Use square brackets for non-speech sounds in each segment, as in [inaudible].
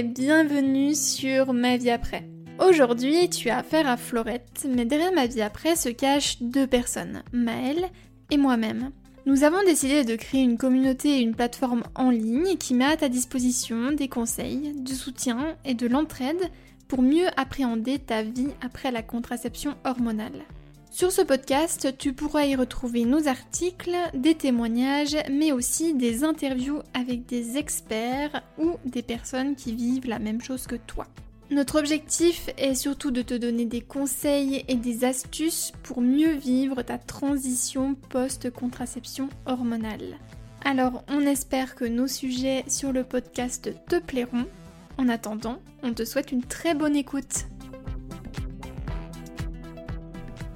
bienvenue sur Ma vie après. Aujourd'hui, tu as affaire à Florette, mais derrière ma vie après se cachent deux personnes, Maëlle et moi-même. Nous avons décidé de créer une communauté et une plateforme en ligne qui met à ta disposition des conseils, du soutien et de l'entraide pour mieux appréhender ta vie après la contraception hormonale. Sur ce podcast, tu pourras y retrouver nos articles, des témoignages, mais aussi des interviews avec des experts ou des personnes qui vivent la même chose que toi. Notre objectif est surtout de te donner des conseils et des astuces pour mieux vivre ta transition post-contraception hormonale. Alors on espère que nos sujets sur le podcast te plairont. En attendant, on te souhaite une très bonne écoute.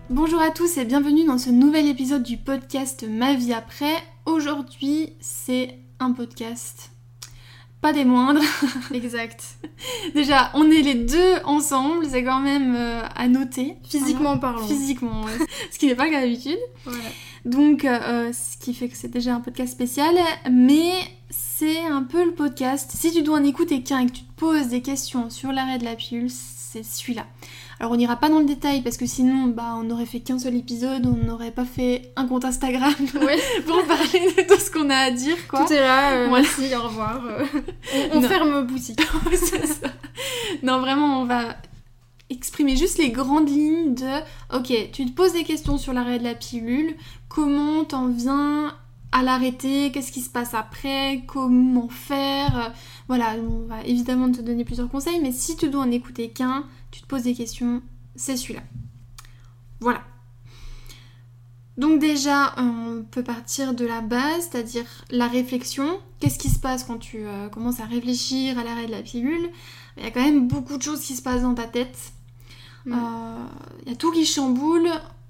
Bonjour à tous et bienvenue dans ce nouvel épisode du podcast Ma vie après. Aujourd'hui, c'est un podcast pas des moindres. [laughs] Exact. Déjà, on est les deux ensemble, c'est quand même euh, à noter. Physiquement parlant. Physiquement, ouais. [laughs] ce qui n'est pas qu'à d'habitude. Voilà. Donc, euh, ce qui fait que c'est déjà un podcast spécial, mais c'est un peu le podcast. Si tu dois en écouter qu'un et que tu te poses des questions sur l'arrêt de la pilule, c'est celui-là. Alors on n'ira pas dans le détail parce que sinon bah on n'aurait fait qu'un seul épisode, on n'aurait pas fait un compte Instagram [laughs] Ouais. pour parler de tout ce qu'on a à dire quoi. Tout est là, euh, Voilà. merci, au revoir. [laughs] on ferme boutique. [laughs] Ça. Non vraiment on va exprimer juste les grandes lignes de ok tu te poses des questions sur l'arrêt de la pilule, comment t'en viens à l'arrêter, qu'est-ce qui se passe après, comment faire, euh, voilà on va évidemment te donner plusieurs conseils mais si tu dois en écouter qu'un, tu te poses des questions, c'est celui-là. Voilà. Donc déjà, on peut partir de la base, c'est-à-dire la réflexion. Qu'est-ce qui se passe quand tu euh, commences à réfléchir à l'arrêt de la pilule? Il y a quand même beaucoup de choses qui se passent dans ta tête. Euh. Il y a tout qui chamboule.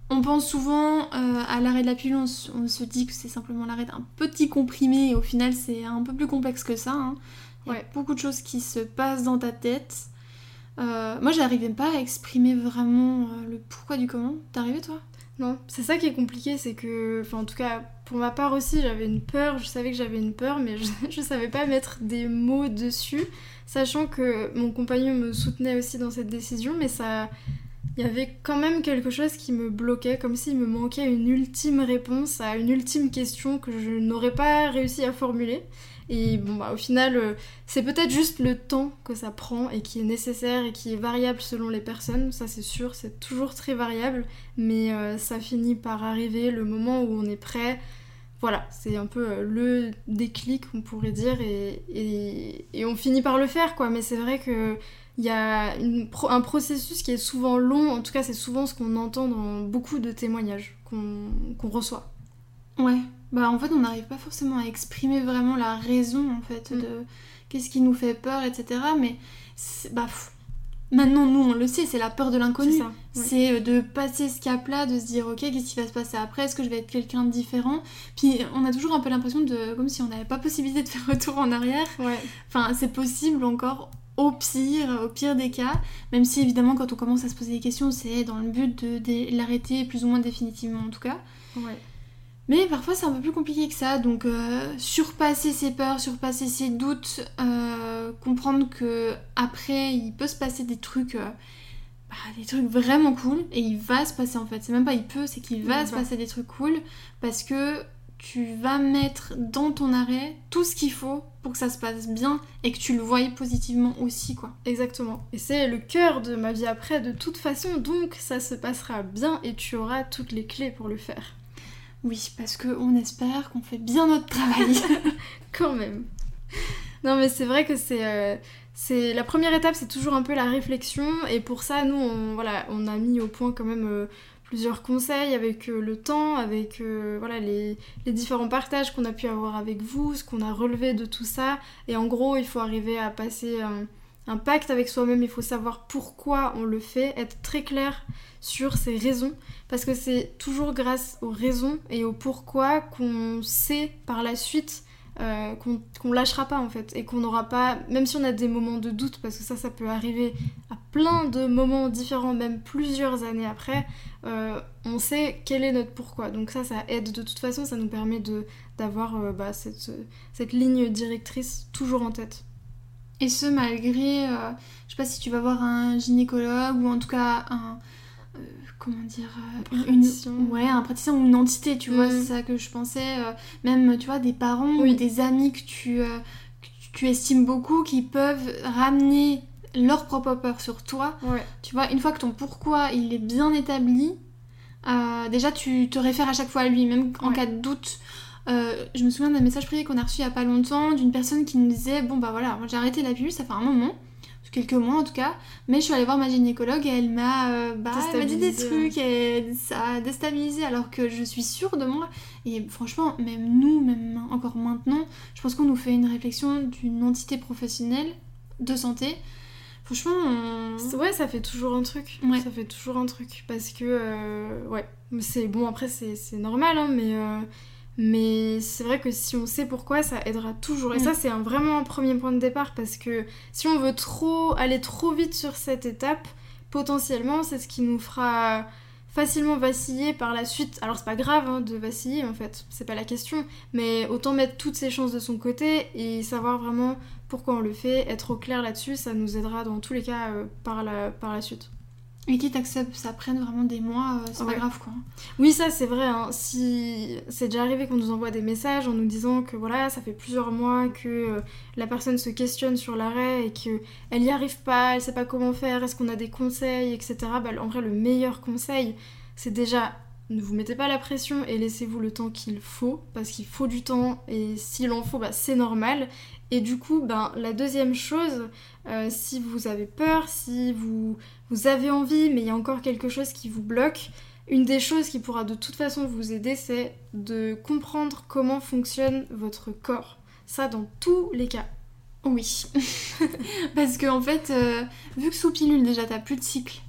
On pense souvent euh, à l'arrêt de la pilule, on, se- on se dit que c'est simplement l'arrêt d'un petit comprimé et au final c'est un peu plus complexe que ça. hein. Il y a Ouais. beaucoup de choses qui se passent dans ta tête. Euh, moi j'arrivais pas à exprimer vraiment euh, le pourquoi du comment. T'arrivais toi? Non, c'est ça qui est compliqué, c'est que, enfin en tout cas pour ma part aussi, j'avais une peur, je savais que j'avais une peur, mais je, [laughs] je savais pas mettre des mots dessus, sachant que mon compagnon me soutenait aussi dans cette décision, mais ça, il y avait quand même quelque chose qui me bloquait, comme s'il me manquait une ultime réponse à une ultime question que je n'aurais pas réussi à formuler. Et bon bah au final, euh, c'est peut-être juste le temps que ça prend et qui est nécessaire et qui est variable selon les personnes, ça c'est sûr, c'est toujours très variable mais euh, ça finit par arriver le moment où on est prêt. Voilà, c'est un peu euh, le déclic, on pourrait dire, et, et- et on finit par le faire, quoi. Mais c'est vrai que il y a une un processus qui est souvent long, en tout cas c'est souvent ce qu'on entend dans beaucoup de témoignages qu'on qu'on reçoit. Ouais. Bah en fait on n'arrive pas forcément à exprimer vraiment la raison en fait Mm. de qu'est-ce qui nous fait peur, etc. Mais bah pff, maintenant nous on le sait, c'est la peur de l'inconnu. C'est ça. ouais. C'est euh, de passer ce cap-là, de se dire ok, qu'est-ce qui va se passer après? Est-ce que je vais être quelqu'un de différent? Puis on a toujours un peu l'impression de comme si on n'avait pas possibilité de faire [laughs] retour en arrière. Ouais. Enfin, c'est possible encore au pire, au pire des cas. Même si évidemment quand on commence à se poser des questions, c'est dans le but de, l'arrêter plus ou moins définitivement en tout cas. Ouais. Mais parfois c'est un peu plus compliqué que ça, donc euh, surpasser ses peurs, surpasser ses doutes, euh, comprendre que après il peut se passer des trucs, euh, bah, des trucs vraiment cool, et il va se passer en fait, c'est même pas il peut, c'est qu'il va Il se va. passer des trucs cool, parce que tu vas mettre dans ton arrêt tout ce qu'il faut pour que ça se passe bien et que tu le voyes positivement aussi quoi. Exactement. Et c'est le cœur de ma vie après de toute façon, donc ça se passera bien et tu auras toutes les clés pour le faire. Oui, parce que on espère qu'on fait bien notre travail. [laughs] Quand même. Non mais c'est vrai que c'est euh, c'est la première étape, c'est toujours un peu la réflexion et pour ça nous on voilà on a mis au point quand même euh, plusieurs conseils avec euh, le temps, avec euh, voilà les, les différents partages qu'on a pu avoir avec vous, ce qu'on a relevé de tout ça. Et en gros il faut arriver à passer un, un pacte avec soi-même, il faut savoir pourquoi on le fait, être très clair sur ses raisons. Parce que c'est toujours grâce aux raisons et au pourquoi qu'on sait par la suite euh, qu'on qu'on lâchera pas en fait et qu'on n'aura pas, même si on a des moments de doute, parce que ça, ça peut arriver à plein de moments différents, même plusieurs années après, euh, on sait quel est notre pourquoi. Donc ça, ça aide de toute façon, ça nous permet d'avoir euh, bah, cette, cette ligne directrice toujours en tête. Et ce, malgré, je sais pas si tu vas voir un gynécologue ou en tout cas un, comment dire, un praticien. ouais, un praticien ou une entité, tu vois, Mm. c'est ça que je pensais. euh, même, tu vois, des parents Oui. ou des amis que tu, euh, que tu estimes beaucoup qui peuvent ramener leur propre peur sur toi. Ouais. Tu vois, une fois que ton pourquoi il est bien établi, euh, déjà tu te réfères à chaque fois à lui, même en Ouais. cas de doute. Euh, je me souviens d'un message privé qu'on a reçu il y a pas longtemps d'une personne qui nous disait Bon, bah voilà, j'ai arrêté la pilule, ça fait un moment, quelques mois en tout cas, mais je suis allée voir ma gynécologue et elle m'a euh, bah, dit des trucs et ça a déstabilisé alors que je suis sûre de moi. Et franchement, même nous, même encore maintenant, je pense qu'on nous fait une réflexion d'une entité professionnelle de santé. Franchement, on- Ouais, ça fait toujours un truc. Ouais. Ça fait toujours un truc. Parce que, euh, ouais, c'est bon, après, c'est c'est normal, hein, mais, euh, mais c'est vrai que si on sait pourquoi, ça aidera toujours. Et Mm. ça, c'est un, vraiment un premier point de départ, parce que si on veut trop aller trop vite sur cette étape, potentiellement, c'est ce qui nous fera facilement vaciller par la suite. Alors, c'est pas grave hein, de vaciller, en fait, c'est pas la question, mais autant mettre toutes ses chances de son côté et savoir vraiment pourquoi on le fait, être au clair là-dessus, ça nous aidera dans tous les cas euh, par, la, par la suite. Et quitte à que ça, ça prenne vraiment des mois, euh, c'est Ouais. pas grave quoi. Oui, ça c'est vrai. hein. Si c'est déjà arrivé qu'on nous envoie des messages en nous disant que voilà, ça fait plusieurs mois que euh, la personne se questionne sur l'arrêt et que elle y arrive pas, elle sait pas comment faire, est-ce qu'on a des conseils, etc. Bah, en vrai, le meilleur conseil, c'est déjà ne vous mettez pas la pression et laissez-vous le temps qu'il faut parce qu'il faut du temps et s'il en faut, bah, c'est normal. Et du coup, ben, la deuxième chose, euh, si vous avez peur, si vous, vous avez envie, mais il y a encore quelque chose qui vous bloque, une des choses qui pourra de toute façon vous aider, c'est de comprendre comment fonctionne votre corps. Ça, dans tous les cas. Oui. [laughs] Parce que en fait, euh, vu que sous pilule déjà t'as plus de cycle,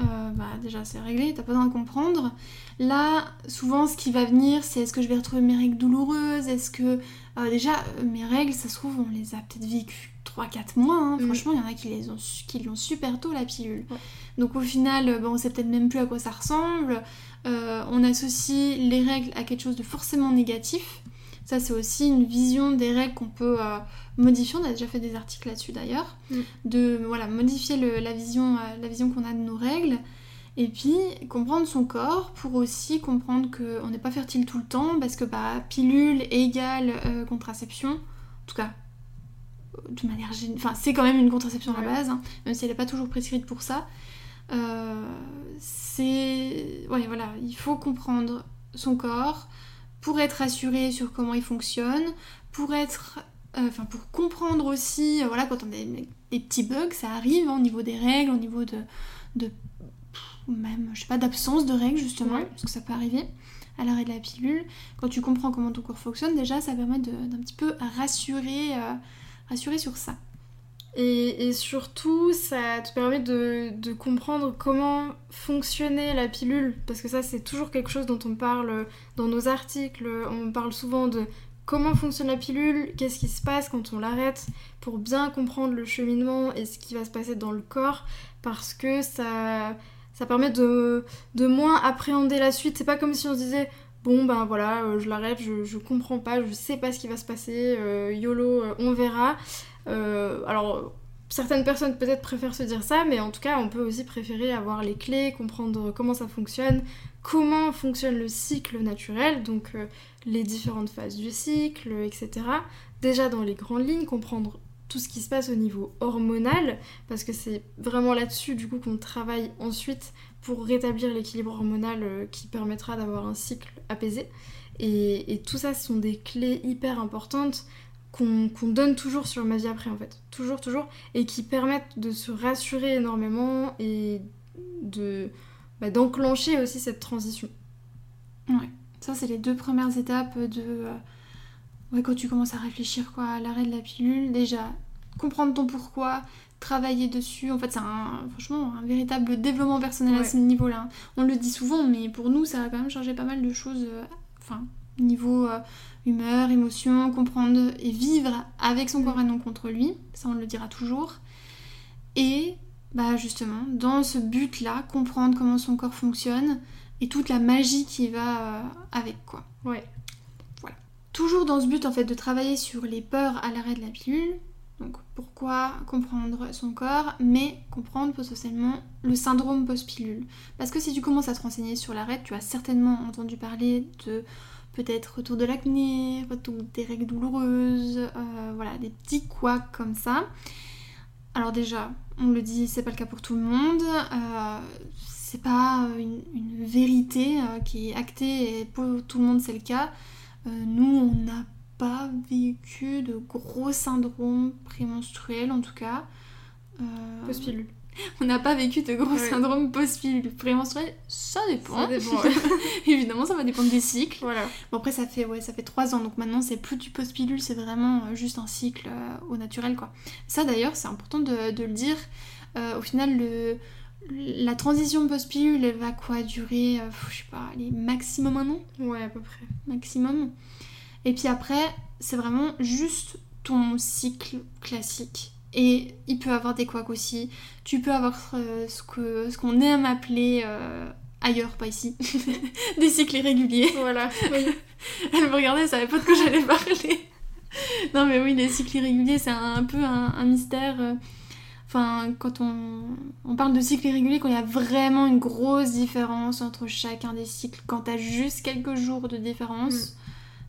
euh, bah déjà c'est réglé, t'as pas besoin de comprendre. Là, souvent ce qui va venir, c'est est-ce que je vais retrouver mes règles douloureuses? Est-ce que euh, déjà euh, mes règles, ça se trouve, on les a peut-être vécues 3-4 mois. hein. Mm. Franchement, il y en a qui les ont qui l'ont super tôt la pilule. Ouais. Donc au final, on sait peut-être même plus à quoi ça ressemble. Euh, on associe les règles à quelque chose de forcément négatif. Ça, c'est aussi une vision des règles qu'on peut euh, modifier. On a déjà fait des articles là-dessus d'ailleurs. Mm. De voilà, modifier le- la vision, euh, la vision qu'on a de nos règles. Et puis comprendre son corps pour aussi comprendre qu'on n'est pas fertile tout le temps parce que bah, pilule égale euh, contraception. En tout cas, de manière Enfin, c'est quand même une contraception à la base, hein, même si elle n'est pas toujours prescrite pour ça. Euh, c'est. Ouais, voilà, il faut comprendre son corps pour être assuré sur comment il fonctionne, pour être. euh, Enfin, pour comprendre aussi, euh, voilà, quand on a des, des petits bugs, ça arrive hein, au niveau des règles, au niveau de. de même, je sais pas, d'absence de règles justement, Ouais. parce que ça peut arriver à l'arrêt de la pilule. Quand tu comprends comment ton corps fonctionne, déjà, ça permet d'un petit peu rassurer, euh, rassurer sur ça. Et, surtout, ça te permet de, comprendre comment fonctionnait la pilule. Parce que ça, c'est toujours quelque chose dont on parle dans nos articles. On parle souvent de comment fonctionne la pilule, qu'est-ce qui se passe quand on l'arrête, pour bien comprendre le cheminement et ce qui va se passer dans le corps. Parce que ça, ça permet de, moins appréhender la suite. C'est pas comme si on se disait bon ben voilà, euh, je l'arrête, je, je comprends pas, je sais pas ce qui va se passer, euh, YOLO, euh, on verra. Euh, alors, certaines personnes peut-être préfèrent se dire ça, mais en tout cas, on peut aussi préférer avoir les clés, comprendre comment ça fonctionne, comment fonctionne le cycle naturel, donc euh, les différentes phases du cycle, etc. Déjà dans les grandes lignes, comprendre tout ce qui se passe au niveau hormonal, parce que c'est vraiment là-dessus du coup qu'on travaille ensuite pour rétablir l'équilibre hormonal euh, qui permettra d'avoir un cycle apaisé. Et, et tout ça, ce sont des clés hyper importantes qu'on donne toujours sur ma vie après en fait. Toujours, toujours. Et qui permettent de se rassurer énormément et de bah, d'enclencher aussi cette transition. Ça, c'est les deux premières étapes de. euh, Ouais, quand tu commences à réfléchir quoi, à l'arrêt de la pilule, déjà, comprendre ton pourquoi, travailler dessus. En fait, c'est un, franchement un véritable développement personnel à Ouais. ce niveau-là. On le dit souvent, mais pour nous, ça a quand même changé pas mal de choses. euh, Enfin, niveau euh, humeur, émotion, comprendre et vivre avec son Mm. corps et non contre lui. Ça, on le dira toujours. Et, bah, justement, dans ce but-là, comprendre comment son corps fonctionne et toute la magie qui va euh, avec, quoi. Ouais. Toujours dans ce but en fait de travailler sur les peurs à l'arrêt de la pilule, Donc pourquoi comprendre son corps, mais comprendre potentiellement le syndrome post-pilule. Parce que si tu commences à te renseigner sur l'arrêt, tu as certainement entendu parler de peut-être retour de l'acné, retour des règles douloureuses, euh, voilà, des petits couacs comme ça. Alors déjà, on le dit, c'est pas le cas pour tout le monde. Euh, c'est pas une, vérité euh, qui est actée et pour tout le monde c'est le cas. nous, on n'a pas vécu de gros syndromes prémenstruels en tout cas. [laughs] on n'a pas vécu de gros syndrome post-pilule prémenstruel, ça dépend. Ça dépend [laughs] Évidemment, ça va dépendre des cycles. Voilà. Bon, après, ça fait, ouais, ça fait 3 ans, donc maintenant, c'est plus du post-pilule, c'est vraiment euh, juste un cycle euh, au naturel, quoi. Ça, d'ailleurs, c'est important de, le dire. Euh, au final, le, la transition post-pilule, elle va quoi durer, je sais pas, les maximum un an? Ouais, à peu près. Maximum. Et puis après, c'est vraiment juste ton cycle classique et il peut avoir des couacs aussi. Tu peux avoir euh, ce qu'on ce qu'on aime appeler euh, ailleurs, pas ici, [laughs] des cycles irréguliers. Voilà, [laughs] Elle me regardait, elle savait pas de quoi j'allais parler. non mais oui, les cycles irréguliers, c'est un, peu un, mystère. Euh. Enfin, quand on, on, parle de cycles irréguliers, quand il y a vraiment une grosse différence entre chacun des cycles, quand t'as juste quelques jours de différence, mm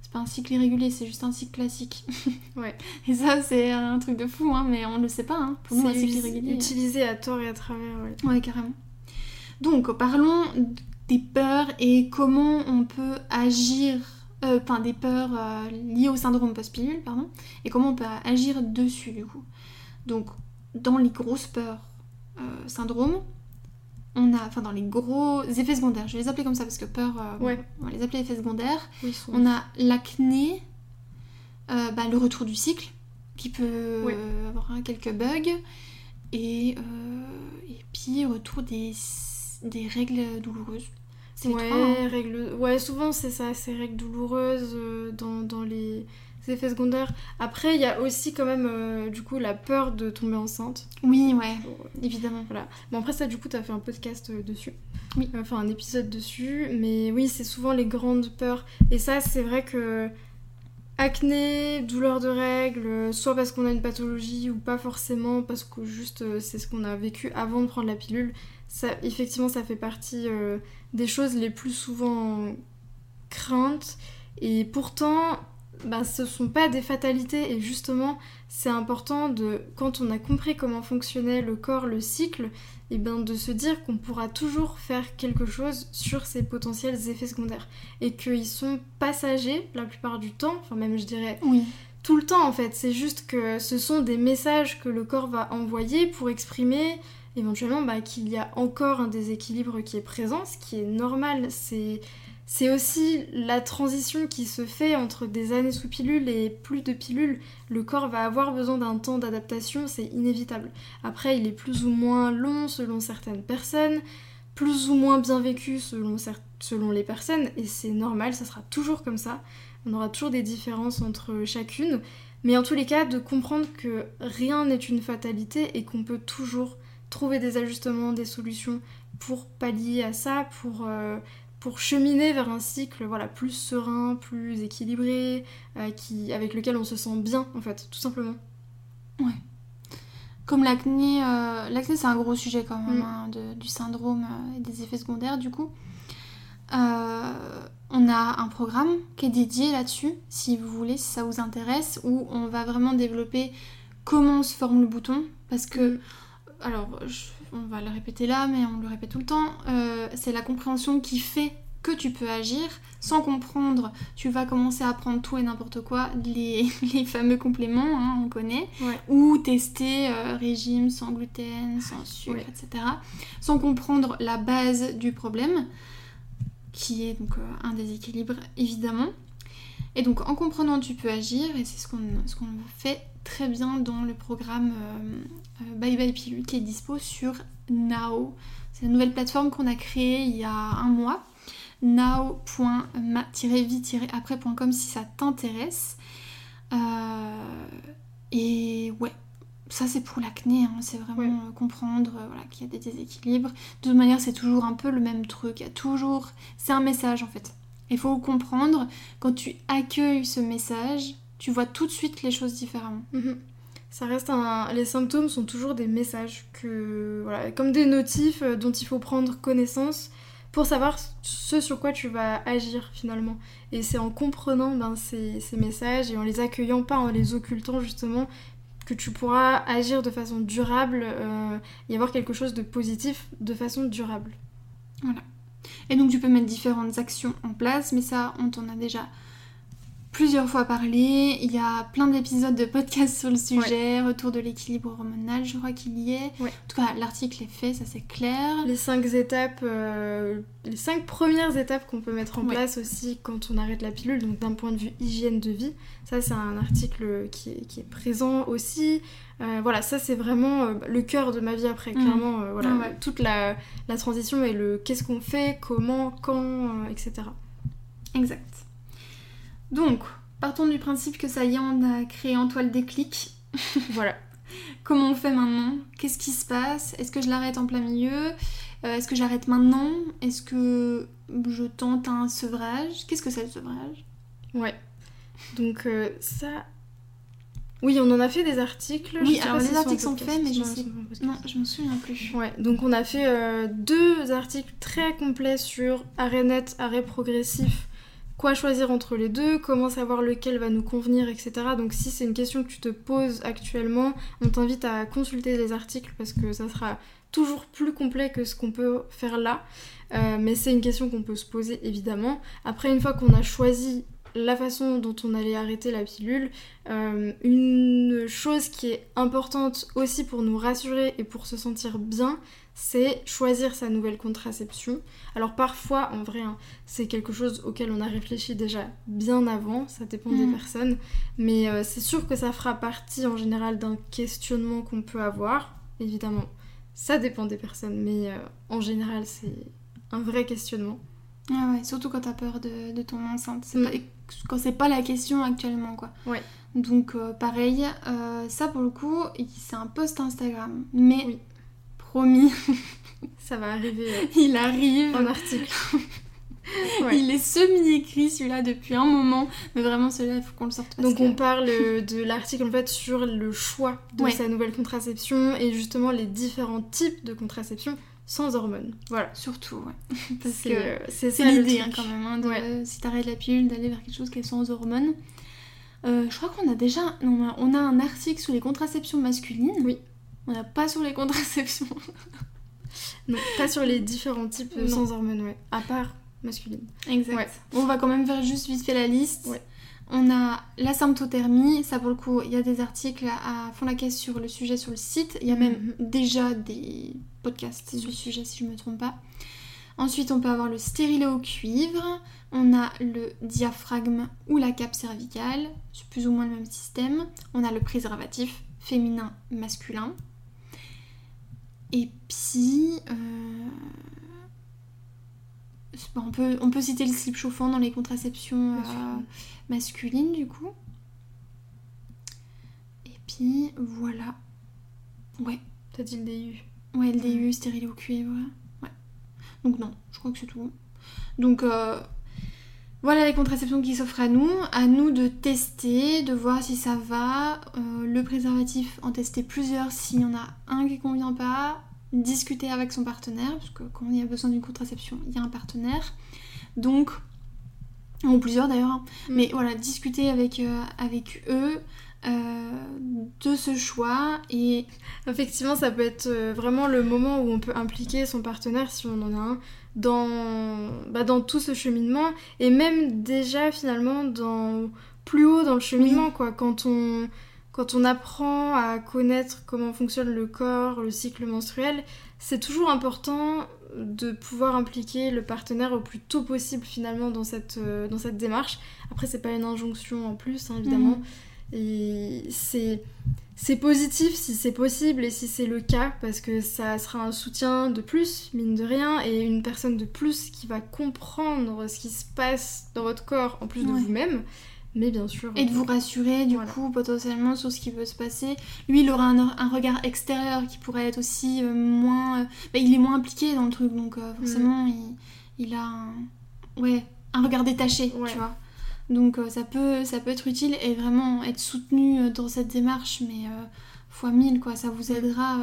c'est pas un cycle irrégulier, c'est juste un cycle classique. [laughs] ouais. Et ça, c'est un truc de fou, hein, mais on ne le sait pas. Hein. Pour nous, un cycle irrégulier. Utilisé à tort et à travers, ouais. Ouais, carrément. Donc, parlons des peurs et comment on peut agir, euh, enfin des peurs euh, liées au syndrome post-pilule, pardon, et comment on peut agir dessus du coup. Donc, dans les grosses peurs euh, syndrome, on a, enfin dans les gros effets secondaires, je vais les appeler comme ça parce que peur, euh, on va les appeler effets secondaires. on a l'acné, euh, bah, le retour du cycle qui peut avoir quelques bugs et, euh, et puis retour des, des règles douloureuses. Ouais, hein. règles... ouais, souvent c'est ça, ces règles douloureuses dans, dans les effets secondaires. Après, il y a aussi quand même euh, du coup la peur de tomber enceinte. Oui, ouais, évidemment. Voilà. Bon après ça, du coup, t'as fait un podcast euh, dessus. Oui. Enfin un épisode dessus, mais oui, c'est souvent les grandes peurs. Et ça, c'est vrai que acné, douleur de règles, soit parce qu'on a une pathologie ou pas forcément parce que juste euh, c'est ce qu'on a vécu avant de prendre la pilule. Ça, effectivement, ça fait partie des choses les plus souvent craintes. Et pourtant, ben, ce sont pas des fatalités et justement c'est important de quand on a compris comment fonctionnait le corps, le cycle, et ben de se dire qu'on pourra toujours faire quelque chose sur ces potentiels effets secondaires et qu'ils sont passagers la plupart du temps, enfin même je dirais oui. tout le temps en fait. C'est juste que ce sont des messages que le corps va envoyer pour exprimer éventuellement bah, qu'il y a encore un déséquilibre qui est présent, ce qui est normal. C'est c'est aussi la transition qui se fait entre des années sous pilule et plus de pilules. Le corps va avoir besoin d'un temps d'adaptation, c'est inévitable. Après, il est plus ou moins long selon certaines personnes, plus ou moins bien vécu selon, selon les personnes, et c'est normal, ça sera toujours comme ça. On aura toujours des différences entre chacune, mais en tous les cas, de comprendre que rien n'est une fatalité et qu'on peut toujours trouver des ajustements, des solutions pour pallier à ça, pour euh, pour cheminer vers un cycle voilà, plus serein, plus équilibré, euh, qui, avec lequel on se sent bien, en fait, tout simplement. Ouais. Comme l'acné, euh, l'acné c'est un gros sujet quand même, mm. hein, du syndrome euh, et des effets secondaires du coup. on a un programme qui est dédié là-dessus, si vous voulez, si ça vous intéresse, où on va vraiment développer comment se forme le bouton, parce que, mm. alors, je on va le répéter là, mais on le répète tout le temps, euh, c'est la compréhension qui fait que tu peux agir. Sans comprendre, tu vas commencer à prendre tout et n'importe quoi, [laughs] les, fameux compléments, hein, on connaît, ou tester euh, régime sans gluten, sans sucre, etc. Sans comprendre la base du problème, qui est donc euh, un déséquilibre évidemment. Et donc en comprenant, tu peux agir, et c'est ce qu'on ce qu'on fait très bien dans le programme euh, euh, Bye Bye Pilule qui est dispo sur Now. C'est la nouvelle plateforme qu'on a créée il y a un mois. now.ma-vie-après.com si ça t'intéresse. Euh, et ouais, ça c'est pour l'acné, hein. c'est vraiment comprendre voilà, qu'il y a des déséquilibres. De toute manière, c'est toujours un peu le même truc. Il y a toujours. C'est un message en fait. Il faut comprendre quand tu accueilles ce message, tu vois tout de suite les choses différemment. Mhm. ça reste un. Les symptômes sont toujours des messages que. Voilà, comme des notifs euh, dont il faut prendre connaissance pour savoir ce sur quoi tu vas agir finalement. Et c'est en comprenant ben, ces, ces, messages et en les accueillant, pas en les occultant justement, que tu pourras agir de façon durable euh, y avoir quelque chose de positif de façon durable. Voilà. Et donc tu peux mettre différentes actions en place, mais ça, on t'en a déjà plusieurs fois parlé. Il y a plein d'épisodes de podcasts sur le sujet, retour de l'équilibre hormonal, je crois qu'il y est. En tout cas, l'article est fait, ça c'est clair. Les cinq étapes, euh, les cinq premières étapes qu'on peut mettre en place aussi quand on arrête la pilule, donc d'un point de vue hygiène de vie. Ça, c'est un article qui est, présent aussi. Euh, voilà, ça c'est vraiment euh, le cœur de ma vie après, mmh. clairement. voilà, toute la, la, transition et le qu'est-ce qu'on fait, comment, quand, etc. Exact. Donc, partons du principe que ça y est, on a créé en toi le déclic. [laughs] voilà. Comment on fait maintenant? Qu'est-ce qui se passe? Est-ce que je l'arrête en plein milieu? Euh, Est-ce que j'arrête maintenant? Est-ce que je tente un sevrage? Qu'est-ce que c'est le sevrage? Ouais. Donc euh, ça... Oui, on en a fait des articles. Oui, alors les articles sont faits, mais je sais... Non, je me souviens plus. Ouais, donc on a fait euh, deux articles très complets sur arrêt net, arrêt progressif quoi choisir entre les deux, comment savoir lequel va nous convenir, etc. Donc si c'est une question que tu te poses actuellement, on t'invite à consulter les articles parce que ça sera toujours plus complet que ce qu'on peut faire là. Euh, mais c'est une question qu'on peut se poser évidemment. Après, une fois qu'on a choisi la façon dont on allait arrêter la pilule, euh, une chose qui est importante aussi pour nous rassurer et pour se sentir bien, c'est choisir sa nouvelle contraception. Alors parfois, en vrai, hein, c'est quelque chose auquel on a réfléchi déjà bien avant, ça dépend des mm. personnes, mais euh, c'est sûr que ça fera partie en général d'un questionnement qu'on peut avoir, évidemment. Ça dépend des personnes, mais euh, en général, c'est un vrai questionnement. Ah ouais, surtout quand t'as peur de, de ton enceinte. C'est mm. Quand c'est pas la question actuellement, quoi. Ouais. Donc, euh, pareil, ça pour le coup, c'est un post Instagram. Mais oui promis. [laughs] Ça va arriver. Euh, [laughs] il arrive. En article. [laughs] Il est semi-écrit celui-là depuis un moment, mais vraiment celui-là il faut qu'on le sorte. Donc on parle de l'article en fait sur le choix de sa nouvelle contraception et justement les différents types de contraception sans hormones. Voilà. Surtout, ouais. [laughs] Parce que c'est l'idée hein, quand même, hein, de, si t'arrêtes la pilule, d'aller vers quelque chose qui est sans hormones. Euh, je crois qu'on a déjà on a un article sur les contraceptions masculines. Oui. On n'a pas sur les contraceptions. [laughs] non, pas sur les différents types sans hormones, ouais. À part masculine. Exact. on va quand même faire juste vite fait la liste. On a la symptothermie, ça pour le coup, il y a des articles à fond la caisse sur le sujet sur le site. Il y a même mhm. déjà des podcasts sur le sujet si je ne me trompe pas. Ensuite, on peut avoir le stérilet au cuivre, on a le diaphragme ou la cape cervicale, c'est plus ou moins le même système. On a le préservatif féminin, masculin. Et puis, euh, on, peut, on peut citer le slip chauffant dans les contraceptions euh, masculines, du coup. Et puis, voilà. Ouais. T'as dit le DU Ouais, le DU, stérile au cuivre. Ouais. Donc non, je crois que c'est tout. Donc, euh, voilà les contraceptions qui s'offrent à nous. À nous de tester, de voir si ça va. le préservatif, en tester plusieurs s'il y en a un qui convient pas discuter avec son partenaire, parce que quand il y a besoin d'une contraception, il y a un partenaire. Donc, ou plusieurs d'ailleurs, hein. mm. mais voilà, discuter avec, euh, avec eux euh, de ce choix et effectivement ça peut être euh, vraiment le moment où on peut impliquer son partenaire si on en a un dans, bah, dans tout ce cheminement et même déjà finalement dans plus haut dans le cheminement quoi quand on quand on apprend à connaître comment fonctionne le corps, le cycle menstruel, c'est toujours important de pouvoir impliquer le partenaire au plus tôt possible finalement dans cette, euh, dans cette démarche. Après, c'est pas une injonction en plus, hein, évidemment. Mhm. Et c'est, c'est positif si c'est possible et si c'est le cas, parce que ça sera un soutien de plus, mine de rien, et une personne de plus qui va comprendre ce qui se passe dans votre corps en plus de vous-même. Mais bien sûr. Et de vous rassurer, du coup, potentiellement sur ce qui peut se passer. Lui, il aura un, regard extérieur qui pourrait être aussi euh, moins. Euh, bah, il est moins impliqué dans le truc, donc euh, forcément, mm. il, a un, ouais, un regard détaché, tu vois. Donc ça, peut, ça peut être utile et vraiment être soutenu dans cette démarche, mais fois mille, quoi. Ça vous aidera.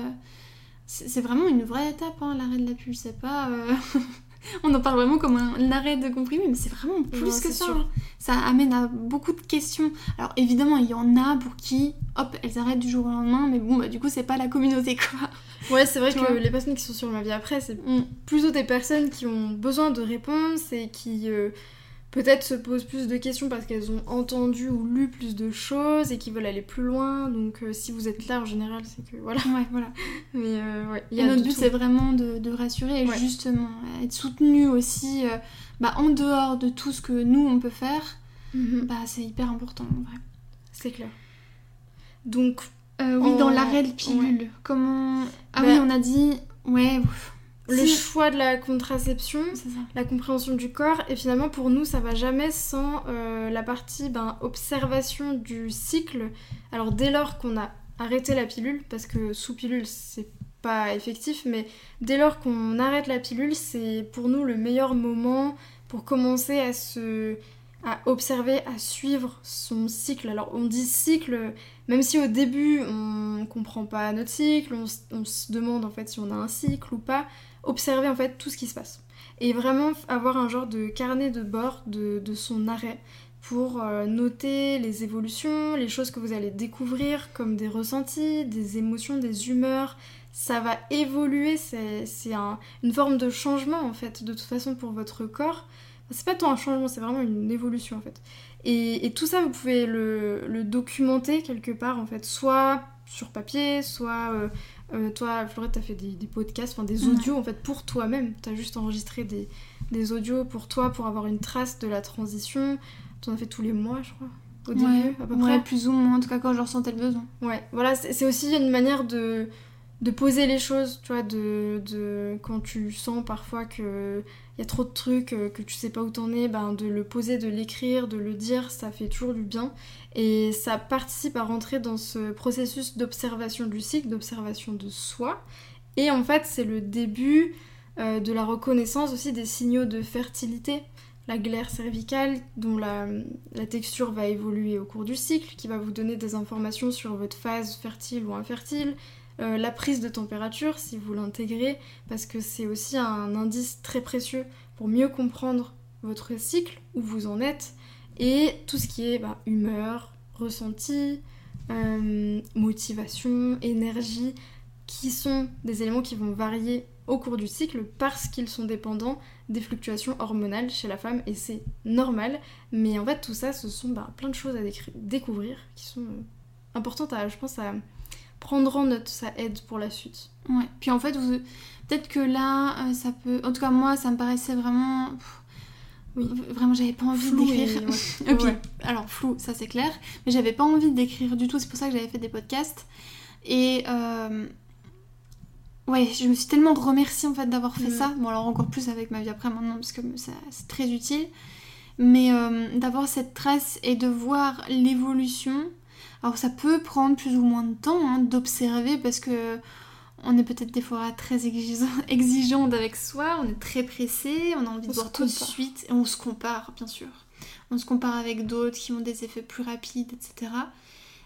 c'est vraiment une vraie étape, hein, l'arrêt de la pilule. C'est pas. [laughs] On en parle vraiment comme un arrêt de comprimé, mais c'est vraiment plus que ça. Hein. Ça amène à beaucoup de questions. Alors évidemment, il y en a pour qui, hop, elles arrêtent du jour au lendemain, mais bon, bah du coup, c'est pas la communauté, quoi. Ouais, c'est vrai que les personnes qui sont sur ma vie après, c'est mm. plutôt des personnes qui ont besoin de réponses et qui euh, peut-être se posent plus de questions parce qu'elles ont entendu ou lu plus de choses et qui veulent aller plus loin. Donc euh, si vous êtes là en général, c'est que voilà. Ouais, voilà. [laughs] Mais euh, ouais, y a et notre but c'est vraiment de, de rassurer et justement être soutenu aussi euh, bah, en dehors de tout ce que nous on peut faire. Mhm. Bah c'est hyper important en vrai. C'est clair. Donc oui, dans l'arrêt de pilule, comment Ah oui, bah on a dit ouais. Ouf le choix de la contraception, la compréhension du corps, et finalement pour nous ça va jamais sans euh, la partie ben, observation du cycle. Alors dès lors qu'on a arrêté la pilule, parce que sous pilule c'est pas effectif, mais dès lors qu'on arrête la pilule, c'est pour nous le meilleur moment pour commencer à se à observer, à suivre son cycle. Alors on dit cycle, même si au début on comprend pas notre cycle, on, se demande en fait si on a un cycle ou pas, observer en fait tout ce qui se passe. Et vraiment avoir un genre de carnet de bord de, son arrêt pour euh, noter les évolutions, les choses que vous allez découvrir comme des ressentis, des émotions, des humeurs. Ça va évoluer, c'est une forme de changement en fait, de toute façon pour votre corps. C'est pas tant un changement, c'est vraiment une évolution en fait. Et, tout ça, vous pouvez le, documenter quelque part en fait, soit sur papier, soit euh, euh, toi, Florette, t'as fait des, podcasts, enfin des audios en fait pour toi-même. T'as juste enregistré des, des, audios pour toi, pour avoir une trace de la transition. T'en as fait tous les mois, je crois. Au début, à peu près. plus ou moins, en tout cas quand je ressentais le besoin. Ouais, voilà, c'est aussi une manière de, de poser les choses, tu vois, de, de quand tu sens parfois que il y a trop de trucs, euh, que tu sais pas où t'en es, ben de le poser, de l'écrire, de le dire, ça fait toujours du bien. Et ça participe à rentrer dans ce processus d'observation du cycle, d'observation de soi. Et en fait, c'est le début euh, de la reconnaissance aussi des signaux de fertilité. La glaire cervicale, dont la, la, texture va évoluer au cours du cycle, qui va vous donner des informations sur votre phase fertile ou infertile, euh, la prise de température si vous l'intégrez, parce que c'est aussi un indice très précieux pour mieux comprendre votre cycle, où vous en êtes, et tout ce qui est bah, humeur, ressenti, euh, motivation, énergie, qui sont des éléments qui vont varier au cours du cycle parce qu'ils sont dépendants des fluctuations hormonales chez la femme et c'est normal. Mais en fait tout ça ce sont bah, plein de choses à découvrir qui sont euh, importantes à, je pense, à, prendre en note, ça aide pour la suite. Ouais, puis en fait, peut-être que là, euh, ça peut. En tout cas, moi, ça me paraissait vraiment. Oui. Vraiment, j'avais pas envie d'écrire. [laughs] alors, flou, ça c'est clair. Mais j'avais pas envie d'écrire du tout. C'est pour ça que j'avais fait des podcasts. Et. Euh, ouais, je me suis tellement remerciée en fait d'avoir fait ça. Bon, alors encore plus avec ma vie après maintenant, parce que c'est très utile. Mais euh, d'avoir cette trace et de voir l'évolution alors ça peut prendre plus ou moins de temps hein, d'observer parce que on est peut-être des fois très [laughs] exigeante avec soi, on est très pressé, on a envie de voir tout de suite et on se compare bien sûr. On se compare avec d'autres qui ont des effets plus rapides, etc.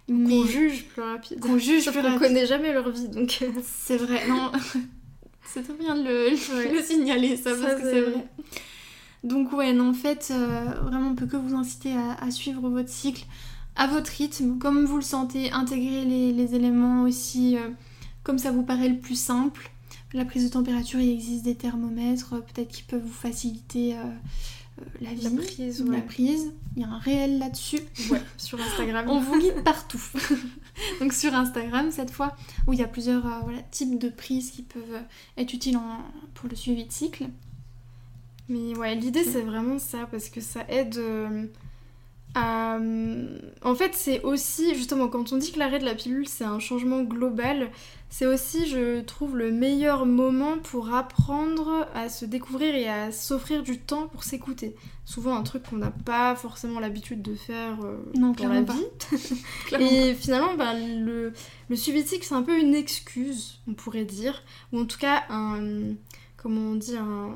Mais... Qu'on juge plus rapide. Qu'on juge plus rapide. connaît jamais leur vie donc. Euh. c'est vrai, non. [laughs] c'est très bien de le, signaler ça, parce que c'est vrai. Donc ouais, non, en fait, euh, vraiment on peut que vous inciter à suivre votre cycle à votre rythme, comme vous le sentez, intégrer les, éléments aussi euh, comme ça vous paraît le plus simple. La prise de température, il existe des thermomètres, euh, peut-être qui peuvent vous faciliter euh, la vie, la prise, Il y a un réel là-dessus. Ouais, sur Instagram. [laughs] On vous guide partout. [laughs] Donc sur Instagram cette fois, où il y a plusieurs types de prises qui peuvent être utiles pour le suivi de cycle. Mais ouais, l'idée c'est vraiment ça, parce que ça aide euh, en fait, c'est aussi, justement, quand on dit que l'arrêt de la pilule, c'est un changement global, c'est aussi, je trouve, le meilleur moment pour apprendre à se découvrir et à s'offrir du temps pour s'écouter. Souvent, un truc qu'on n'a pas forcément l'habitude de faire euh, non, dans la vie. [laughs] et finalement, bah, le, le suivi c'est un peu une excuse, on pourrait dire, ou en tout cas, un, comment on dit, un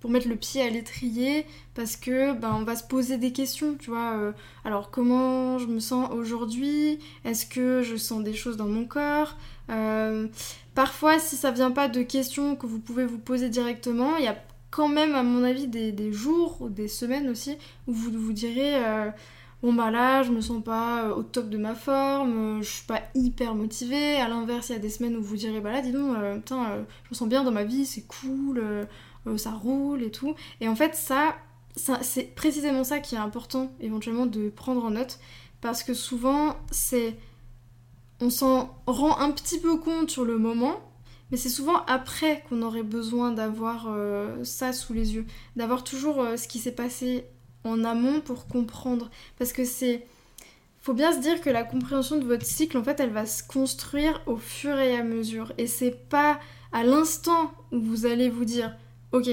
pour mettre le pied à l'étrier parce que ben, on va se poser des questions, tu vois. euh, alors comment je me sens aujourd'hui? Est-ce que je sens des choses dans mon corps? Euh, Parfois, si ça vient pas de questions que vous pouvez vous poser directement, il y a quand même, à mon avis, des, jours ou des semaines aussi où vous vous direz euh, bon bah là, je me sens pas au top de ma forme, je suis pas hyper motivée. À l'inverse, il y a des semaines où vous direz bah là, dis donc, putain, je me sens bien dans ma vie, c'est cool. Euh, ça roule et tout. Et en fait, ça, ça c'est précisément ça qui est important éventuellement de prendre en note parce que souvent, c'est. On s'en rend un petit peu compte sur le moment, mais c'est souvent après qu'on aurait besoin d'avoir euh, ça sous les yeux, d'avoir toujours euh, ce qui s'est passé en amont pour comprendre. Parce que c'est. Faut bien se dire que la compréhension de votre cycle, en fait, elle va se construire au fur et à mesure. Et c'est pas à l'instant où vous allez vous dire ok,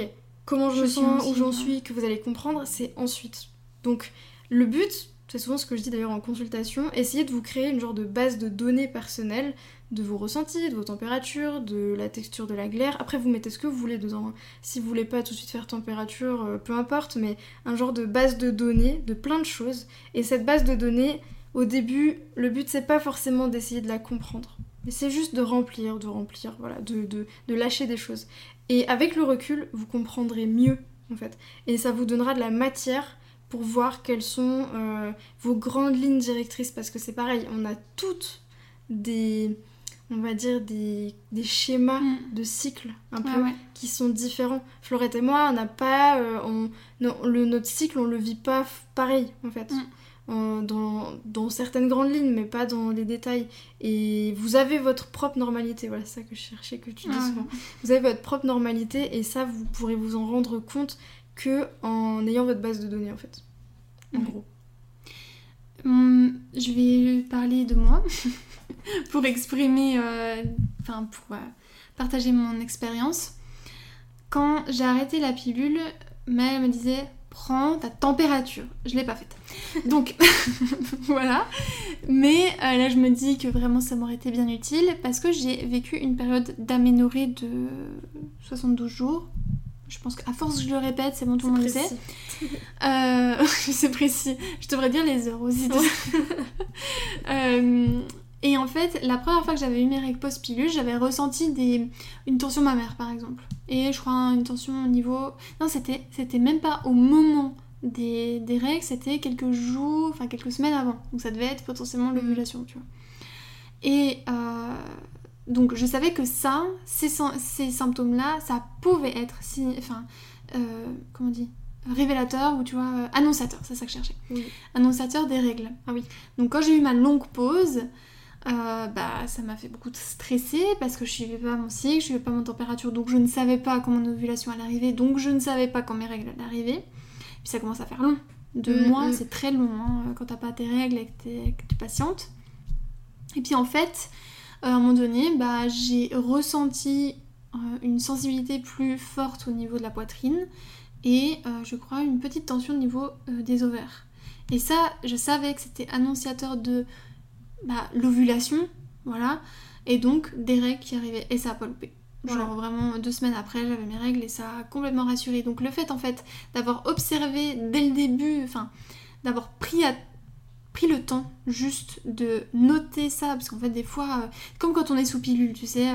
comment je, Je me sens, où j'en suis, que vous allez comprendre, c'est ensuite. Donc le but, c'est souvent ce que je dis d'ailleurs en consultation, essayez de vous créer une genre de base de données personnelles de vos ressentis, de vos températures, de la texture de la glaire. Après, vous mettez ce que vous voulez dedans. hein. Si vous voulez pas tout de suite faire température, euh, peu importe, mais un genre de base de données de plein de choses. Et cette base de données, au début, le but c'est pas forcément d'essayer de la comprendre, mais c'est juste de remplir, de remplir, voilà, de, de, de lâcher des choses. Et avec le recul, vous comprendrez mieux en fait. Et ça vous donnera de la matière pour voir quelles sont euh, vos grandes lignes directrices. Parce que c'est pareil, on a toutes des, on va dire, des, des schémas Mm. de cycle un peu ouais. qui sont différents. Florette et moi, on n'a pas. euh, on- non, le, notre cycle, on le vit pas pareil en fait. Mm. Euh, dans, dans certaines grandes lignes, mais pas dans les détails. Et vous avez votre propre normalité, voilà, c'est ça que je cherchais que tu dis Ah, souvent. Vous avez votre propre normalité et ça, vous pourrez vous en rendre compte que en ayant votre base de données en fait. En gros. Hum, je vais parler de moi [laughs] pour exprimer, euh, enfin pour euh, partager mon expérience. Quand j'ai arrêté la pilule, Mel me disait prends ta température. Je l'ai pas faite. Donc [laughs] voilà. Mais euh, là je me dis que vraiment ça m'aurait été bien utile parce que j'ai vécu une période d'aménorrhée de 72 jours. Je pense qu'à force je le répète, c'est bon, tout le monde le sait. Euh, [laughs] c'est précis. Je devrais dire les heures aussi. [laughs] Euh, et en fait, la première fois que j'avais eu mes règles post-pilule, j'avais ressenti des... une tension mammaire par exemple. Et je crois une tension au niveau. Non, c'était, c'était même pas au moment des, des règles, c'était quelques jours, enfin quelques semaines avant. Donc ça devait être potentiellement l'ovulation, tu vois. Et euh, donc je savais que ça, ces, ces symptômes-là, ça pouvait être, si, enfin, euh, comment on dit révélateur ou tu vois euh, annonciateur, c'est ça que je cherchais. Oui. Annonciateur des règles. Ah oui. Donc quand j'ai eu ma longue pause, euh, bah ça m'a fait beaucoup de stresser parce que je suivais pas mon cycle, je suivais pas mon température, donc je ne savais pas quand mon ovulation allait arriver, donc je ne savais pas quand mes règles allaient arriver. Puis ça commence à faire long. Deux Mm, mois, mm. c'est très long hein, quand t'as pas tes règles et que, que tu patientes. Et puis en fait, euh, à un moment donné, bah, j'ai ressenti euh, une sensibilité plus forte au niveau de la poitrine et euh, je crois une petite tension au niveau euh, des ovaires. Et ça, je savais que c'était annonciateur de bah, l'ovulation, voilà, et donc des règles qui arrivaient. Et ça a pas loupé. Genre vraiment deux semaines après, j'avais mes règles et ça a complètement rassuré. Donc le fait en fait d'avoir observé dès le début, enfin d'avoir pris, à- pris le temps juste de noter ça, parce qu'en fait des fois, euh, comme quand on est sous pilule, tu sais, euh,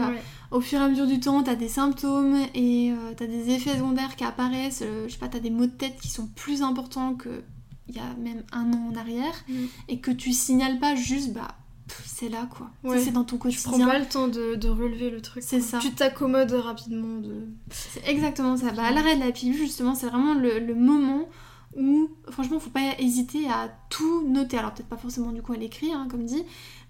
au fur et à mesure du temps, t'as des symptômes et euh, t'as des effets secondaires qui apparaissent. je sais pas, t'as des maux de tête qui sont plus importants que il y a même un an en arrière Mm. et que tu signales pas juste, bah c'est là quoi. Ouais. C'est dans ton Tu prends quotidien. pas le temps de, de relever le truc. C'est ça. Tu t'accommodes rapidement de. C'est exactement ça. Bah, à l'arrêt de la pilule, justement, c'est vraiment le, le moment où, franchement, faut pas hésiter à tout noter. Alors, peut-être pas forcément du coup à l'écrit, hein, comme dit,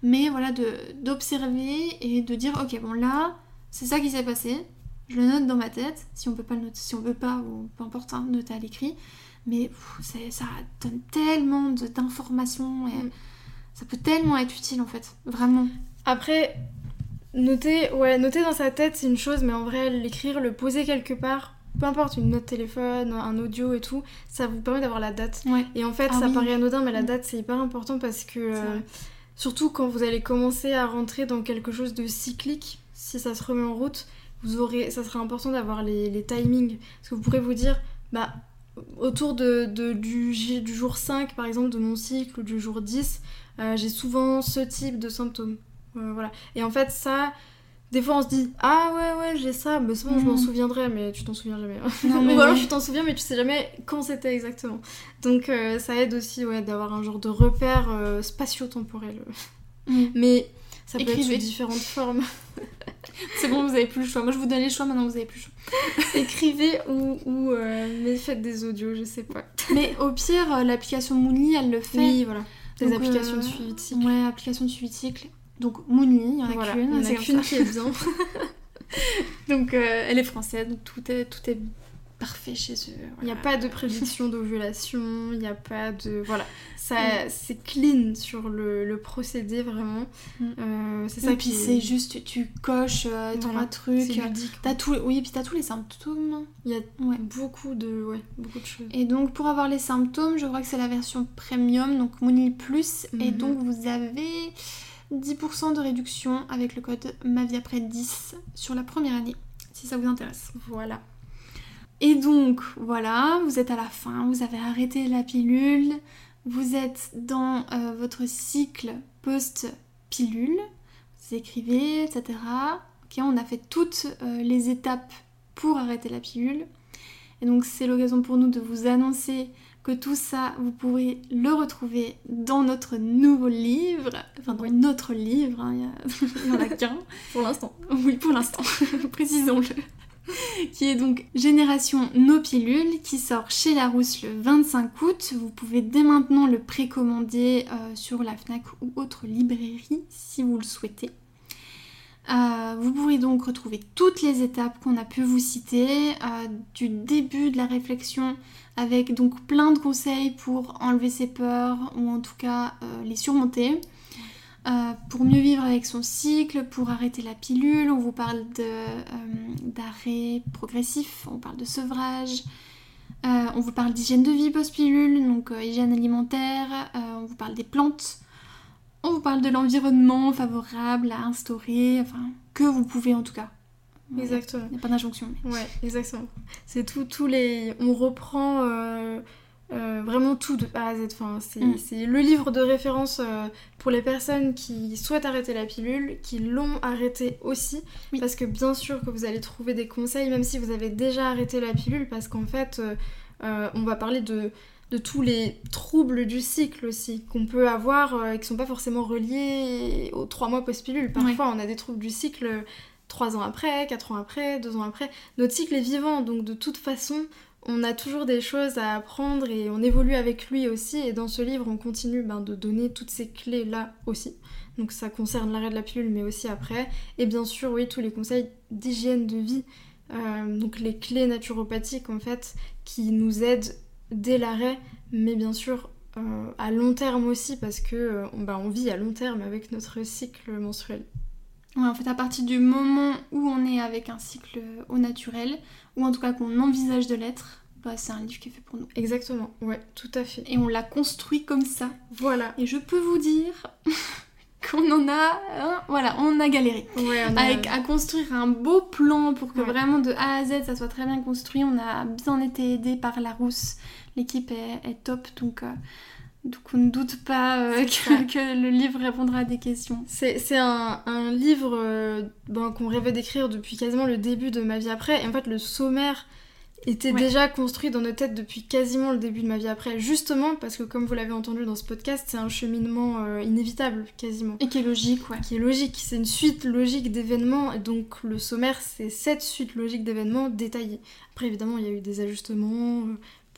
mais voilà, de- d'observer et de dire, ok, bon là, c'est ça qui s'est passé. Je le note dans ma tête, si on peut pas le noter, si on veut pas, ou peu importe, hein, noter à l'écrit. Mais pff, ça donne tellement d'informations et Mm. ça peut tellement être utile en fait, vraiment. Après, noter, ouais, noter dans sa tête, c'est une chose, mais en vrai, l'écrire, le poser quelque part, peu importe, une note téléphone, un audio et tout, ça vous permet d'avoir la date. Ouais. Et en fait, Ah ça oui. paraît anodin, mais la Mm. date, c'est hyper important parce que, euh, surtout quand vous allez commencer à rentrer dans quelque chose de cyclique, si ça se remet en route, vous aurez, ça serait important d'avoir les, les timings. Parce que vous pourrez vous dire, bah, autour de, de- du, jour 5, par exemple, de mon cycle, ou du jour 10, euh, j'ai souvent ce type de symptômes. Euh, voilà. Et en fait, ça, des fois, on se dit, ah ouais, ouais, j'ai ça, mais c'est bon, je m'en Mhm. souviendrai, mais tu t'en souviens jamais. Non, [laughs] mais Ou alors oui. tu t'en souviens, mais tu sais jamais quand c'était exactement. Donc euh, ça aide aussi ouais, d'avoir un genre de repère spatio-temporel. Mm. Mais ça peut être Écrivez. sous différentes formes. [laughs] C'est bon, vous avez plus le choix. Moi, je vous donne les choix, maintenant vous avez plus le choix. [laughs] Écrivez ou, ou euh, mais faites des audios, je sais pas. [laughs] Mais au pire, euh, l'application Moonly, elle le fait. Oui, voilà. Des applications euh, de suivi de cycle. Ouais, application de suivi de cycle. Donc Moonly, il y en a Voilà, qu'une. il y en a qu'une qui est bien. Donc euh, elle est française, donc tout est, tout est parfait chez eux. Il n'y a pas de prédiction [laughs] d'ovulation, il n'y a pas de... Voilà, ça, Mm. c'est clean sur le, le procédé, vraiment. Mm. Euh, c'est ça Et puis c'est juste, tu coches euh, trois Voilà. C'est ludique. T'as tout, oui, puis t'as tous les symptômes. Il y a Ouais. beaucoup de... Ouais, beaucoup de choses. Et donc pour avoir les symptômes, je crois que c'est la version premium, donc Moonly Plus. Et Mhm. donc vous avez 10% de réduction avec le code MAVIAPRès 10 sur la première année, si ça vous intéresse. Voilà. Et donc, voilà, vous êtes à la fin, vous avez arrêté la pilule, vous êtes dans euh, votre cycle post-pilule, vous écrivez, etc. Ok, on a fait toutes euh, les étapes pour arrêter la pilule. Et donc, c'est l'occasion pour nous de vous annoncer que tout ça, vous pourrez le retrouver dans notre nouveau livre, enfin dans Oui. notre livre, hein, il y a- [laughs] il y en a qu'un. Pour l'instant. Oui, pour l'instant, [laughs] précisons-le. [laughs] Qui est donc Génération No Pilules, qui sort chez Larousse le 25 août. Vous pouvez dès maintenant le précommander euh, sur la FNAC ou autre librairie si vous le souhaitez. Euh, vous pourrez donc retrouver toutes les étapes qu'on a pu vous citer, euh, du début de la réflexion, avec donc plein de conseils pour enlever ses peurs ou en tout cas les surmonter. Euh, pour mieux vivre avec son cycle, pour arrêter la pilule, on vous parle euh, d'arrêt progressif, on parle de sevrage, euh, on vous parle d'hygiène de vie post-pilule, donc hygiène alimentaire, on vous parle des plantes, on vous parle de l'environnement favorable à instaurer, enfin, que vous pouvez en tout cas. Il Exactement. n'y a pas d'injonction. mais- Ouais, exactement. C'est tout, tous les. On reprend euh, vraiment tout de A à Z. Enfin, c'est Mm. le livre de référence euh, pour les personnes qui souhaitent arrêter la pilule, qui l'ont arrêté aussi. Oui. Parce que bien sûr que vous allez trouver des conseils, même si vous avez déjà arrêté la pilule, parce qu'en fait, euh, on va parler de de tous les troubles du cycle aussi qu'on peut avoir et qui sont pas forcément reliés aux trois mois post-pilule. Parfois, on a des troubles du cycle trois ans après, quatre ans après, deux ans après. Notre cycle est vivant, donc de toute façon, on a toujours des choses à apprendre et on évolue avec lui aussi. Et dans ce livre, on continue ben, de donner toutes ces clés-là aussi. Donc ça concerne l'arrêt de la pilule, mais aussi après. Et bien sûr, oui, tous les conseils d'hygiène de vie. Euh, donc les clés naturopathiques, en fait, qui nous aident dès l'arrêt, mais bien sûr euh, à long terme aussi, parce que euh, ben, on vit à long terme avec notre cycle menstruel. Ouais, en fait, à partir du moment où on est avec un cycle au naturel, ou en tout cas qu'on envisage de l'être, bah, c'est un livre qui est fait pour nous. Exactement, ouais, tout à fait. Et on l'a construit comme ça. Voilà. Et je peux vous dire [laughs] qu'on en a, hein, voilà, on a galéré. Ouais, on a- Avec, à construire un beau plan pour que Ouais. vraiment de A à Z ça soit très bien construit. On a bien été aidé par Larousse. L'équipe est, est top, donc, euh, donc on ne doute pas euh, que, que le livre répondra à des questions. C'est un, un livre euh, ben, qu'on rêvait d'écrire depuis quasiment le début de ma vie après. Et en fait, le sommaire était Ouais. déjà construit dans nos têtes depuis quasiment le début de ma vie après. Justement parce que, comme vous l'avez entendu dans ce podcast, c'est un cheminement euh, inévitable, quasiment. Et qui est logique, ouais. Qui est logique. C'est une suite logique d'événements. Et donc, le sommaire, c'est cette suite logique d'événements détaillée. Après, évidemment, il y a eu des ajustements.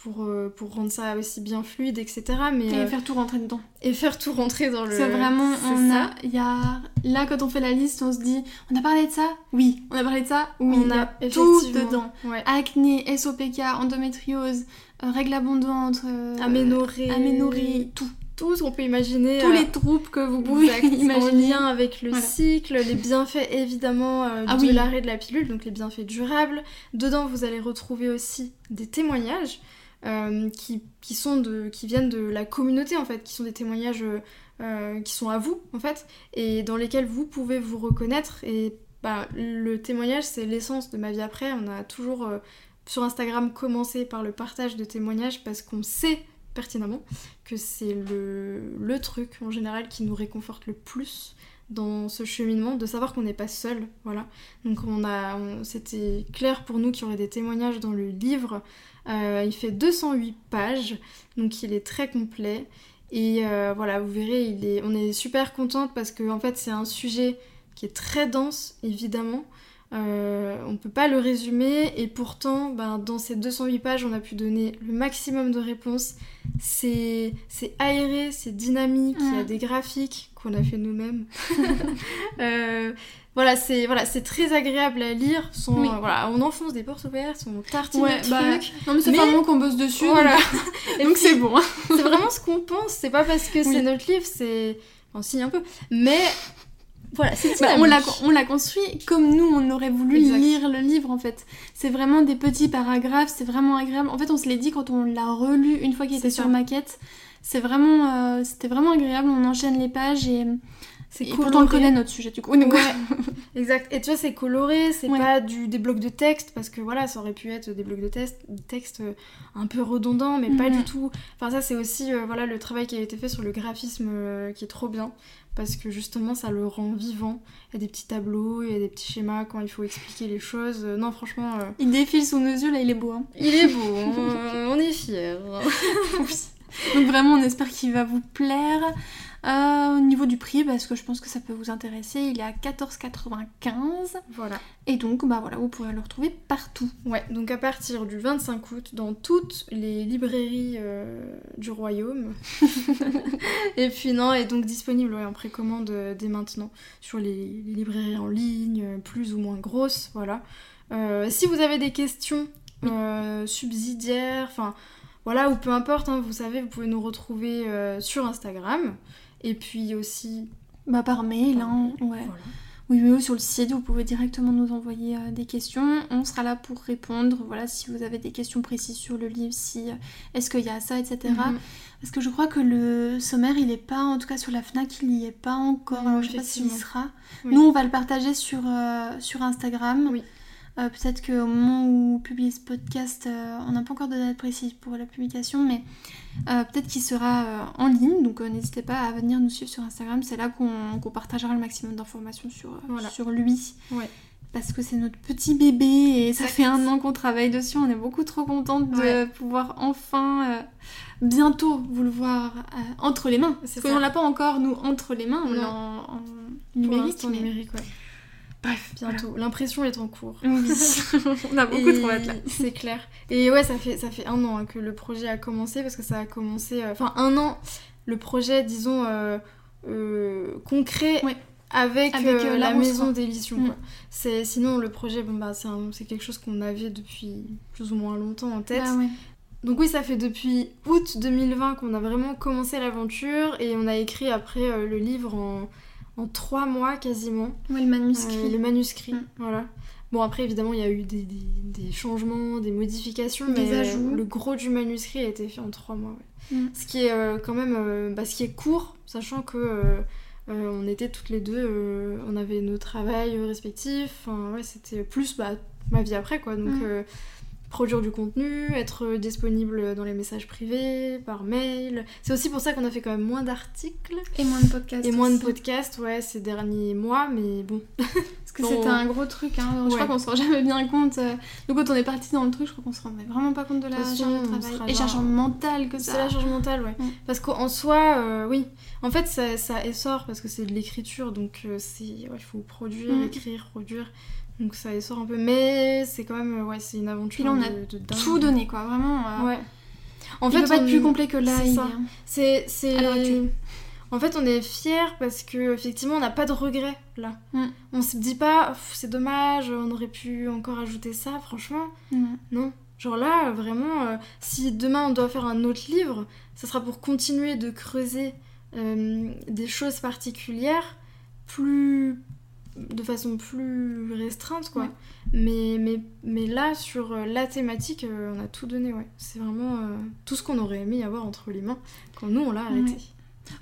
Pour, euh, pour rendre ça aussi bien fluide, etc. Mais, Et euh, faire tout rentrer dedans. et faire tout rentrer dans le. C'est vraiment, on ça. a, y a, là quand on fait la liste, on se dit, on a parlé de ça? Oui. On a parlé de ça? Oui. On a a tout dedans. Ouais. Acné, SOPK, endométriose, euh, règles abondantes, euh, Aménorrhée. aménorrhée, tout. tout ce qu'on peut imaginer. Tous euh, les troubles que vous pouvez [laughs] exact, en imaginer. lien avec le Voilà. cycle, les bienfaits évidemment euh, Ah de oui. l'arrêt de la pilule, donc les bienfaits durables. Dedans, vous allez retrouver aussi des témoignages euh, qui, qui, sont de, qui viennent de la communauté en fait, qui sont des témoignages euh, qui sont à vous en fait, et dans lesquels vous pouvez vous reconnaître et bah, le témoignage, c'est l'essence de ma vie après. On a toujours euh, sur Instagram commencé par le partage de témoignages parce qu'on sait pertinemment que c'est le, le truc en général qui nous réconforte le plus dans ce cheminement, de savoir qu'on n'est pas seul, voilà. Donc on a, c'était clair pour nous qu'il y aurait des témoignages dans le livre. Euh, il fait 208 pages, donc il est très complet. Et euh, voilà, vous verrez, on est super contente parce que en fait c'est un sujet qui est très dense, évidemment. Euh, on ne peut pas le résumer et pourtant, ben, dans ces 208 pages, on a pu donner le maximum de réponses. C'est aéré, c'est dynamique, il y a des graphiques qu'on a fait nous-mêmes. [laughs] Euh, voilà, c'est voilà, très agréable à lire. voilà, on enfonce des portes ouvertes, on tartine ouais, bah, non mais c'est vraiment qu'on bosse dessus. Voilà. [laughs] Donc c'est bon. c'est vraiment ce qu'on pense. C'est pas parce que c'est notre livre, c'est on signe un peu. Mais voilà, c'est bah, on, l'a, on l'a construit comme nous, on aurait voulu lire le livre en fait. C'est vraiment des petits paragraphes, c'est vraiment agréable. En fait, on se l'est dit quand on l'a relu une fois qu'il était sur maquette. C'est vraiment, euh, c'était vraiment agréable. On enchaîne les pages et, c'est et pourtant on connaît notre sujet du coup. Ouais, exact. Et tu vois, c'est coloré, c'est pas du, des blocs de texte parce que voilà, ça aurait pu être des blocs de texte, texte euh, un peu redondants, mais pas du tout. Enfin, ça, c'est aussi euh, voilà le travail qui a été fait sur le graphisme qui est trop bien parce que justement ça le rend vivant. Il y a des petits tableaux, il y a des petits schémas quand il faut expliquer les choses. Euh, non, franchement. Euh, il défile sous nos yeux, là, il est beau. Hein. Il est beau, on, est fiers. [laughs] Donc vraiment, on espère qu'il va vous plaire. Euh, au niveau du prix, parce que je pense que ça peut vous intéresser, il est à 14,95. Voilà. Et donc, bah voilà, vous pourrez le retrouver partout. Ouais, donc à partir du 25 août, dans toutes les librairies euh, du royaume. [laughs] et puis non, est donc disponible en précommande euh, dès maintenant sur les, librairies en ligne, plus ou moins grosses, voilà. si vous avez des questions subsidiaires, enfin voilà, ou peu importe, hein, vous savez, vous pouvez nous retrouver sur Instagram. Et puis aussi. Bah, par mail, hein, ouais. Oui, oui, sur le site, vous pouvez directement nous envoyer euh, des questions. On sera là pour répondre. Voilà, si vous avez des questions précises sur le livre, si euh, est-ce qu'il y a ça, etc. Mhm. Parce que je crois que le sommaire, il est pas, en tout cas sur la Fnac, il n'y est pas encore. je sais pas s'il y sera. Nous, on va le partager sur, euh, sur Instagram. Oui. Euh, peut-être qu'au moment où on publie ce podcast, euh, on n'a pas encore de date précise pour la publication, mais euh, peut-être qu'il sera en ligne. Donc n'hésitez pas à venir nous suivre sur Instagram. C'est là qu'on partagera le maximum d'informations sur, sur lui. Parce que c'est notre petit bébé et ça fait un an qu'on travaille dessus. On est beaucoup trop contente de pouvoir enfin bientôt vous le voir entre les mains. Parce qu'on l'a pas encore, nous, entre les mains. On l'a en, numérique. numérique, Bref, bientôt. L'impression est en cours. [laughs] on a beaucoup hâte là. C'est clair. Et ouais, ça fait, ça fait un an hein, que le projet a commencé parce que ça a commencé. Euh, enfin, un an, le projet, disons, euh, euh, concret. Avec, la maison d'édition. Mm. C'est Sinon, le projet, bon, bah, c'est quelque chose qu'on avait depuis plus ou moins longtemps en tête. Ah Donc oui, ça fait depuis août 2020 qu'on a vraiment commencé l'aventure et on a écrit après le livre en en trois mois quasiment. Ouais, le manuscrit. Euh, le manuscrit, mm. voilà. Bon, après, évidemment, il y a eu des, changements, des modifications, des mais ajouts. le gros du manuscrit a été fait en trois mois. Mm. Ce qui est euh, quand même euh, bah, ce qui est court, sachant que on était toutes les deux, on avait nos travails respectifs. Enfin, ouais, c'était plus bah, ma vie après, quoi. Donc. Mm produire du contenu, être disponible dans les messages privés, par mail. C'est aussi pour ça qu'on a fait quand même moins d'articles. Et moins de podcasts. Et moins de podcasts, ouais, ces derniers mois, mais bon. [laughs] Parce que c'était un gros truc, hein. je crois qu'on se rend jamais bien compte. Euh, donc quand on est parti dans le truc, je crois qu'on se rendait vraiment pas compte de la charge de travail. Et charge mentale que ça. C'est la charge mentale, ouais. Parce qu'en soi, euh, oui. En fait, ça, ça essore parce que c'est de l'écriture, donc euh, c'est il faut produire, mm. écrire, produire. Donc ça essore un peu, mais c'est quand même, ouais, c'est une aventure. Puis là, on a de, tout donné, quoi, vraiment. Euh, ouais. En fait, pas être plus complet que là. C'est C'est, En fait, on est fiers parce que effectivement, on n'a pas de regrets là. Mm. On se dit pas, c'est dommage, on aurait pu encore ajouter ça. Franchement, mm. non. Genre là, vraiment, euh, si demain on doit faire un autre livre, ça sera pour continuer de creuser euh, des choses particulières plus de façon plus restreinte quoi. Mais, mais, mais là sur euh, la thématique euh, on a tout donné ouais. C'est vraiment euh, tout ce qu'on aurait aimé avoir entre les mains quand nous on l'a arrêté.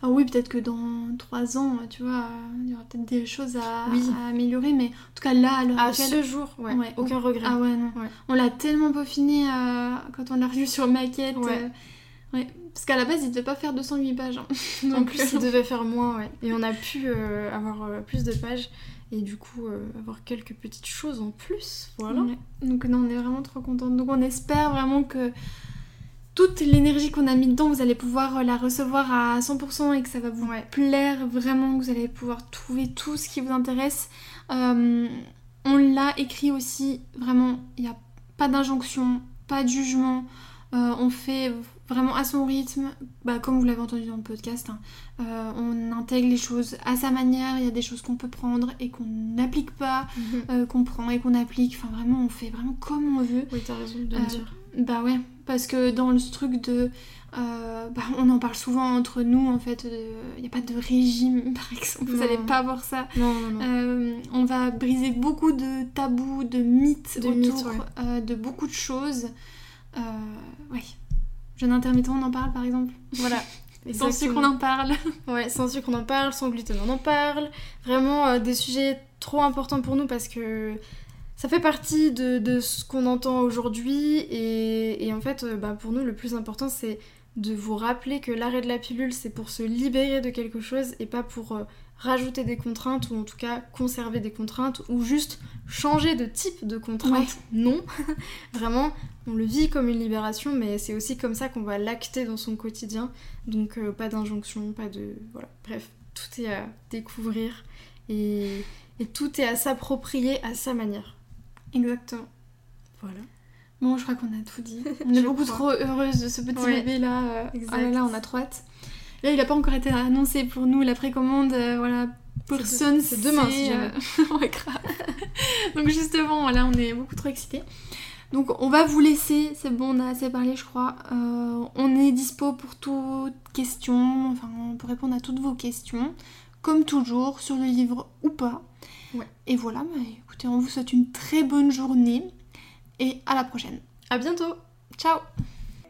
Ah oui, peut-être que dans trois ans, tu vois, il y aura peut-être des choses à, à, améliorer, mais en tout cas là, à À ce jour, ouais, aucun regret. Ah ouais, non. On l'a tellement peaufiné euh, quand on l'a revu sur maquette. Ouais. ouais. Parce qu'à la base, il devait pas faire 208 pages. Hein. [laughs] en plus, il devait faire moins, ouais. Et on a pu euh, avoir euh, plus de pages et du coup avoir quelques petites choses en plus. Voilà. Donc, non, on est vraiment trop contente. Donc, on espère vraiment que toute l'énergie qu'on a mis dedans, vous allez pouvoir euh, la recevoir à 100% et que ça va vous plaire vraiment, que vous allez pouvoir trouver tout ce qui vous intéresse. Euh, on l'a écrit aussi, vraiment, il n'y a pas d'injonction, pas de jugement. Euh, on fait vraiment à son rythme, bah, comme vous l'avez entendu dans le podcast. Hein. on intègre les choses à sa manière. Il y a des choses qu'on peut prendre et qu'on n'applique pas, mhm. qu'on prend et qu'on applique. Enfin, vraiment, on fait vraiment comme on veut. Oui, t'as raison de le dire. Bah ouais, parce que dans le truc de... Euh, bah, on en parle souvent entre nous en fait, il n'y a pas de régime [laughs] par exemple, vous n'allez pas voir ça. Non, non, non. Euh, on va briser beaucoup de tabous, de mythes de autour euh, de beaucoup de choses. ouais. Jeune intermittent, on en parle par exemple. Voilà. [laughs] sans sucre, on en parle. [laughs] ouais, sans sucre, on en parle, sans gluten, on en parle. Vraiment des sujets trop importants pour nous parce que ça fait partie de, ce qu'on entend aujourd'hui et, en fait, euh, bah, pour nous, le plus important, c'est de vous rappeler que l'arrêt de la pilule, c'est pour se libérer de quelque chose et pas pour euh, rajouter des contraintes ou en tout cas conserver des contraintes ou juste changer de type de contrainte. Non, [laughs] vraiment, on le vit comme une libération, mais c'est aussi comme ça qu'on va l'acter dans son quotidien. Donc euh, pas d'injonction, pas de... Voilà, bref, tout est à découvrir et tout est à s'approprier à sa manière. Exactement. Voilà. Bon, je crois qu'on a tout dit. [laughs] On est beaucoup trop heureuse de ce petit bébé là. Euh, ah là là, on a trop hâte. Là, il n'a pas encore été annoncé pour nous la précommande. Euh, voilà, personne. C'est demain, si jamais. [laughs] ouais, grave. Donc justement, voilà, on est beaucoup trop excités. Donc on va vous laisser, c'est bon, on a assez parlé je crois. Euh, on est dispo pour toutes questions, enfin pour répondre à toutes vos questions, comme toujours, sur le livre ou pas. Ouais. Et voilà, bah, écoutez, on vous souhaite une très bonne journée et à la prochaine. À bientôt. Ciao.